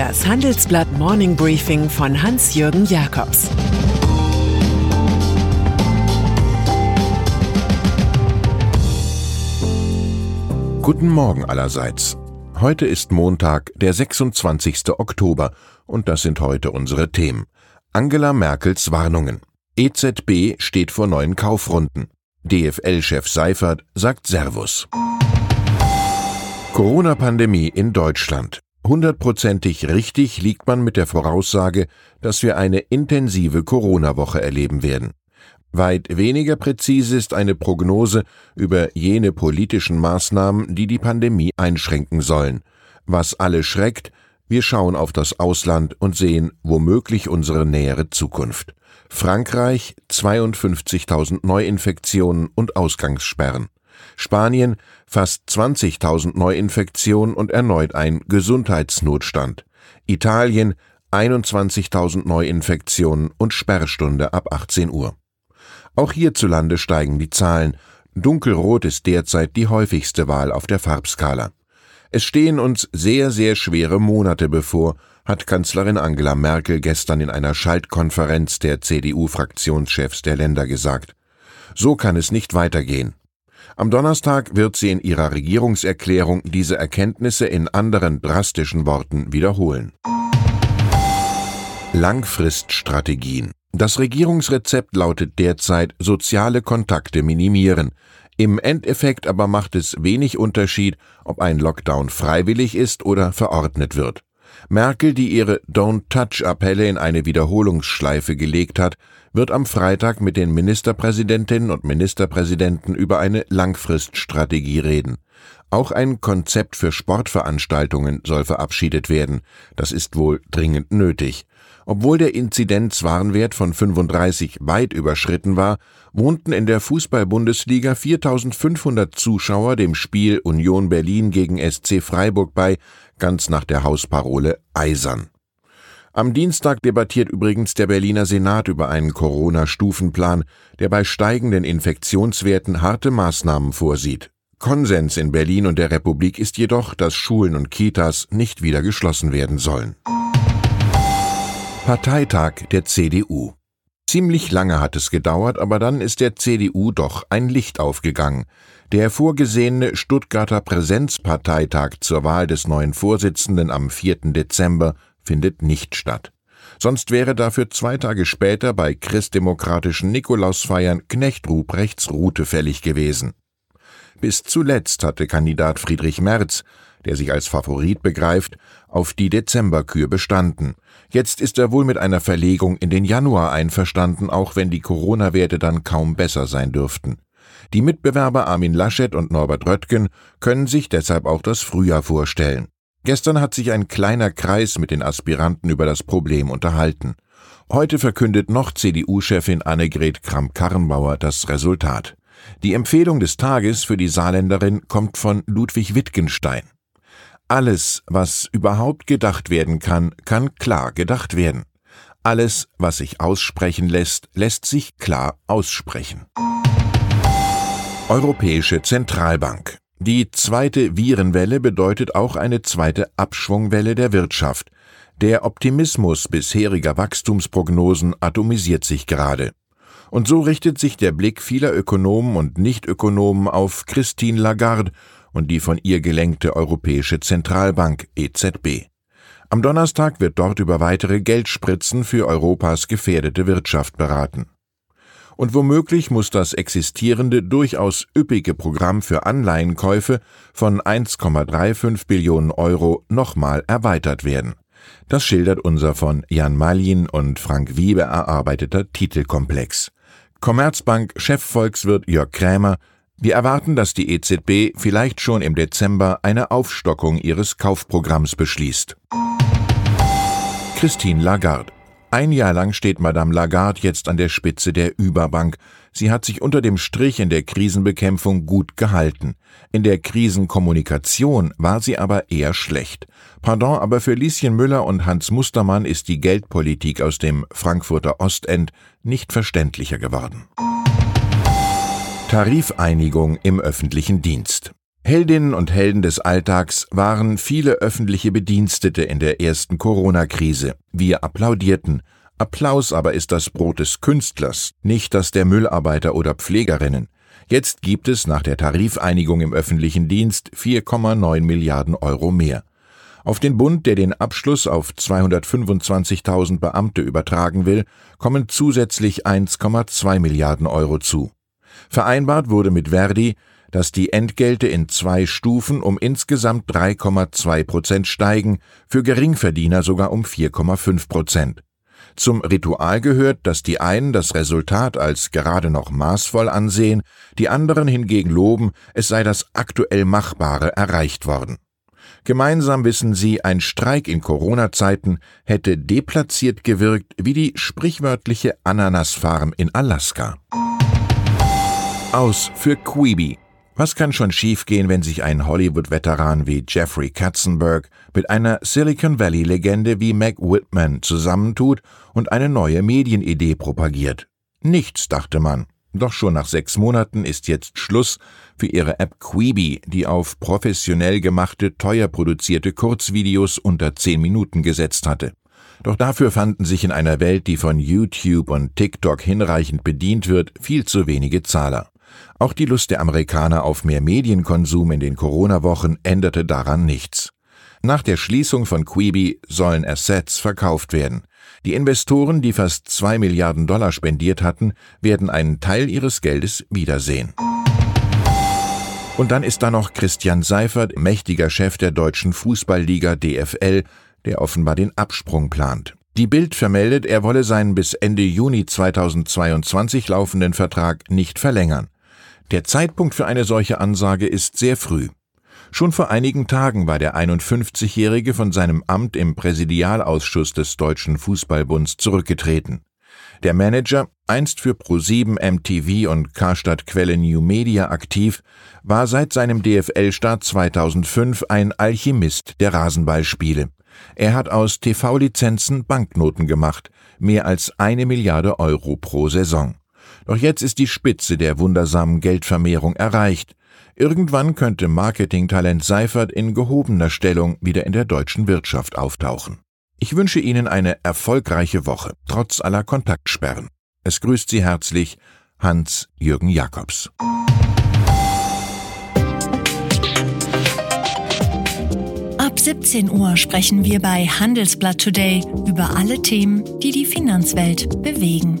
Das Handelsblatt Morning Briefing von Hans-Jürgen Jakobs Guten Morgen allerseits. Heute ist Montag, der 26. Oktober, und das sind heute unsere Themen. Angela Merkels Warnungen. EZB steht vor neuen Kaufrunden. DFL-Chef Seifert sagt Servus. Corona-Pandemie in Deutschland. Hundertprozentig richtig liegt man mit der Voraussage, dass wir eine intensive Corona-Woche erleben werden. Weit weniger präzise ist eine Prognose über jene politischen Maßnahmen, die die Pandemie einschränken sollen. Was alle schreckt, wir schauen auf das Ausland und sehen womöglich unsere nähere Zukunft. Frankreich 52.000 Neuinfektionen und Ausgangssperren. Spanien fast 20.000 Neuinfektionen und erneut ein Gesundheitsnotstand. Italien 21.000 Neuinfektionen und Sperrstunde ab 18 Uhr. Auch hierzulande steigen die Zahlen. Dunkelrot ist derzeit die häufigste Wahl auf der Farbskala. Es stehen uns sehr, sehr schwere Monate bevor, hat Kanzlerin Angela Merkel gestern in einer Schaltkonferenz der CDU-Fraktionschefs der Länder gesagt. So kann es nicht weitergehen. Am Donnerstag wird sie in ihrer Regierungserklärung diese Erkenntnisse in anderen drastischen Worten wiederholen. Langfriststrategien. Das Regierungsrezept lautet derzeit soziale Kontakte minimieren. Im Endeffekt aber macht es wenig Unterschied, ob ein Lockdown freiwillig ist oder verordnet wird. Merkel, die ihre Don't Touch-Appelle in eine Wiederholungsschleife gelegt hat, wird am Freitag mit den Ministerpräsidentinnen und Ministerpräsidenten über eine Langfriststrategie reden. Auch ein Konzept für Sportveranstaltungen soll verabschiedet werden. Das ist wohl dringend nötig. Obwohl der Inzidenzwarnwert von 35 weit überschritten war, wohnten in der Fußball-Bundesliga 4500 Zuschauer dem Spiel Union Berlin gegen SC Freiburg bei, ganz nach der Hausparole Eisern. Am Dienstag debattiert übrigens der Berliner Senat über einen Corona-Stufenplan, der bei steigenden Infektionswerten harte Maßnahmen vorsieht. Konsens in Berlin und der Republik ist jedoch, dass Schulen und Kitas nicht wieder geschlossen werden sollen. Parteitag der CDU. Ziemlich lange hat es gedauert, aber dann ist der CDU doch ein Licht aufgegangen. Der vorgesehene Stuttgarter Präsenzparteitag zur Wahl des neuen Vorsitzenden am 4. Dezember findet nicht statt. Sonst wäre dafür zwei Tage später bei christdemokratischen Nikolausfeiern Knecht Ruprechts Route fällig gewesen. Bis zuletzt hatte Kandidat Friedrich Merz, der sich als Favorit begreift, auf die Dezemberkür bestanden. Jetzt ist er wohl mit einer Verlegung in den Januar einverstanden, auch wenn die Corona-Werte dann kaum besser sein dürften. Die Mitbewerber Armin Laschet und Norbert Röttgen können sich deshalb auch das Frühjahr vorstellen. Gestern hat sich ein kleiner Kreis mit den Aspiranten über das Problem unterhalten. Heute verkündet noch CDU-Chefin Annegret Kramp-Karrenbauer das Resultat. Die Empfehlung des Tages für die Saarländerin kommt von Ludwig Wittgenstein. Alles, was überhaupt gedacht werden kann, kann klar gedacht werden. Alles, was sich aussprechen lässt, lässt sich klar aussprechen. Europäische Zentralbank. Die zweite Virenwelle bedeutet auch eine zweite Abschwungwelle der Wirtschaft. Der Optimismus bisheriger Wachstumsprognosen atomisiert sich gerade. Und so richtet sich der Blick vieler Ökonomen und Nichtökonomen auf Christine Lagarde und die von ihr gelenkte Europäische Zentralbank EZB. Am Donnerstag wird dort über weitere Geldspritzen für Europas gefährdete Wirtschaft beraten. Und womöglich muss das existierende durchaus üppige Programm für Anleihenkäufe von 1,35 Billionen Euro nochmal erweitert werden. Das schildert unser von Jan Malin und Frank Wiebe erarbeiteter Titelkomplex. Commerzbank-Chefvolkswirt Jörg Krämer wir erwarten, dass die EZB vielleicht schon im Dezember eine Aufstockung ihres Kaufprogramms beschließt. Christine Lagarde. Ein Jahr lang steht Madame Lagarde jetzt an der Spitze der Überbank. Sie hat sich unter dem Strich in der Krisenbekämpfung gut gehalten. In der Krisenkommunikation war sie aber eher schlecht. Pardon, aber für Lieschen Müller und Hans Mustermann ist die Geldpolitik aus dem Frankfurter Ostend nicht verständlicher geworden. Tarifeinigung im öffentlichen Dienst. Heldinnen und Helden des Alltags waren viele öffentliche Bedienstete in der ersten Corona-Krise. Wir applaudierten. Applaus aber ist das Brot des Künstlers, nicht das der Müllarbeiter oder Pflegerinnen. Jetzt gibt es nach der Tarifeinigung im öffentlichen Dienst 4,9 Milliarden Euro mehr. Auf den Bund, der den Abschluss auf 225.000 Beamte übertragen will, kommen zusätzlich 1,2 Milliarden Euro zu. Vereinbart wurde mit Verdi, dass die Entgelte in zwei Stufen um insgesamt 3,2 Prozent steigen, für Geringverdiener sogar um 4,5 Prozent. Zum Ritual gehört, dass die einen das Resultat als gerade noch maßvoll ansehen, die anderen hingegen loben, es sei das aktuell Machbare erreicht worden. Gemeinsam wissen sie, ein Streik in Corona-Zeiten hätte deplatziert gewirkt wie die sprichwörtliche Ananasfarm in Alaska. Aus für Queeby. Was kann schon schiefgehen, wenn sich ein Hollywood-Veteran wie Jeffrey Katzenberg mit einer Silicon Valley-Legende wie Meg Whitman zusammentut und eine neue Medienidee propagiert? Nichts, dachte man. Doch schon nach sechs Monaten ist jetzt Schluss für ihre App Queeby, die auf professionell gemachte, teuer produzierte Kurzvideos unter zehn Minuten gesetzt hatte. Doch dafür fanden sich in einer Welt, die von YouTube und TikTok hinreichend bedient wird, viel zu wenige Zahler. Auch die Lust der Amerikaner auf mehr Medienkonsum in den Corona-Wochen änderte daran nichts. Nach der Schließung von Quibi sollen Assets verkauft werden. Die Investoren, die fast zwei Milliarden Dollar spendiert hatten, werden einen Teil ihres Geldes wiedersehen. Und dann ist da noch Christian Seifert, mächtiger Chef der deutschen Fußballliga DFL, der offenbar den Absprung plant. Die Bild vermeldet, er wolle seinen bis Ende Juni 2022 laufenden Vertrag nicht verlängern. Der Zeitpunkt für eine solche Ansage ist sehr früh. Schon vor einigen Tagen war der 51-Jährige von seinem Amt im Präsidialausschuss des Deutschen Fußballbunds zurückgetreten. Der Manager, einst für Pro7 MTV und Karstadt Quelle New Media aktiv, war seit seinem DFL-Start 2005 ein Alchemist der Rasenballspiele. Er hat aus TV-Lizenzen Banknoten gemacht, mehr als eine Milliarde Euro pro Saison. Doch jetzt ist die Spitze der wundersamen Geldvermehrung erreicht. Irgendwann könnte Marketingtalent Seifert in gehobener Stellung wieder in der deutschen Wirtschaft auftauchen. Ich wünsche Ihnen eine erfolgreiche Woche, trotz aller Kontaktsperren. Es grüßt Sie herzlich Hans-Jürgen Jakobs. Ab 17 Uhr sprechen wir bei Handelsblatt Today über alle Themen, die die Finanzwelt bewegen.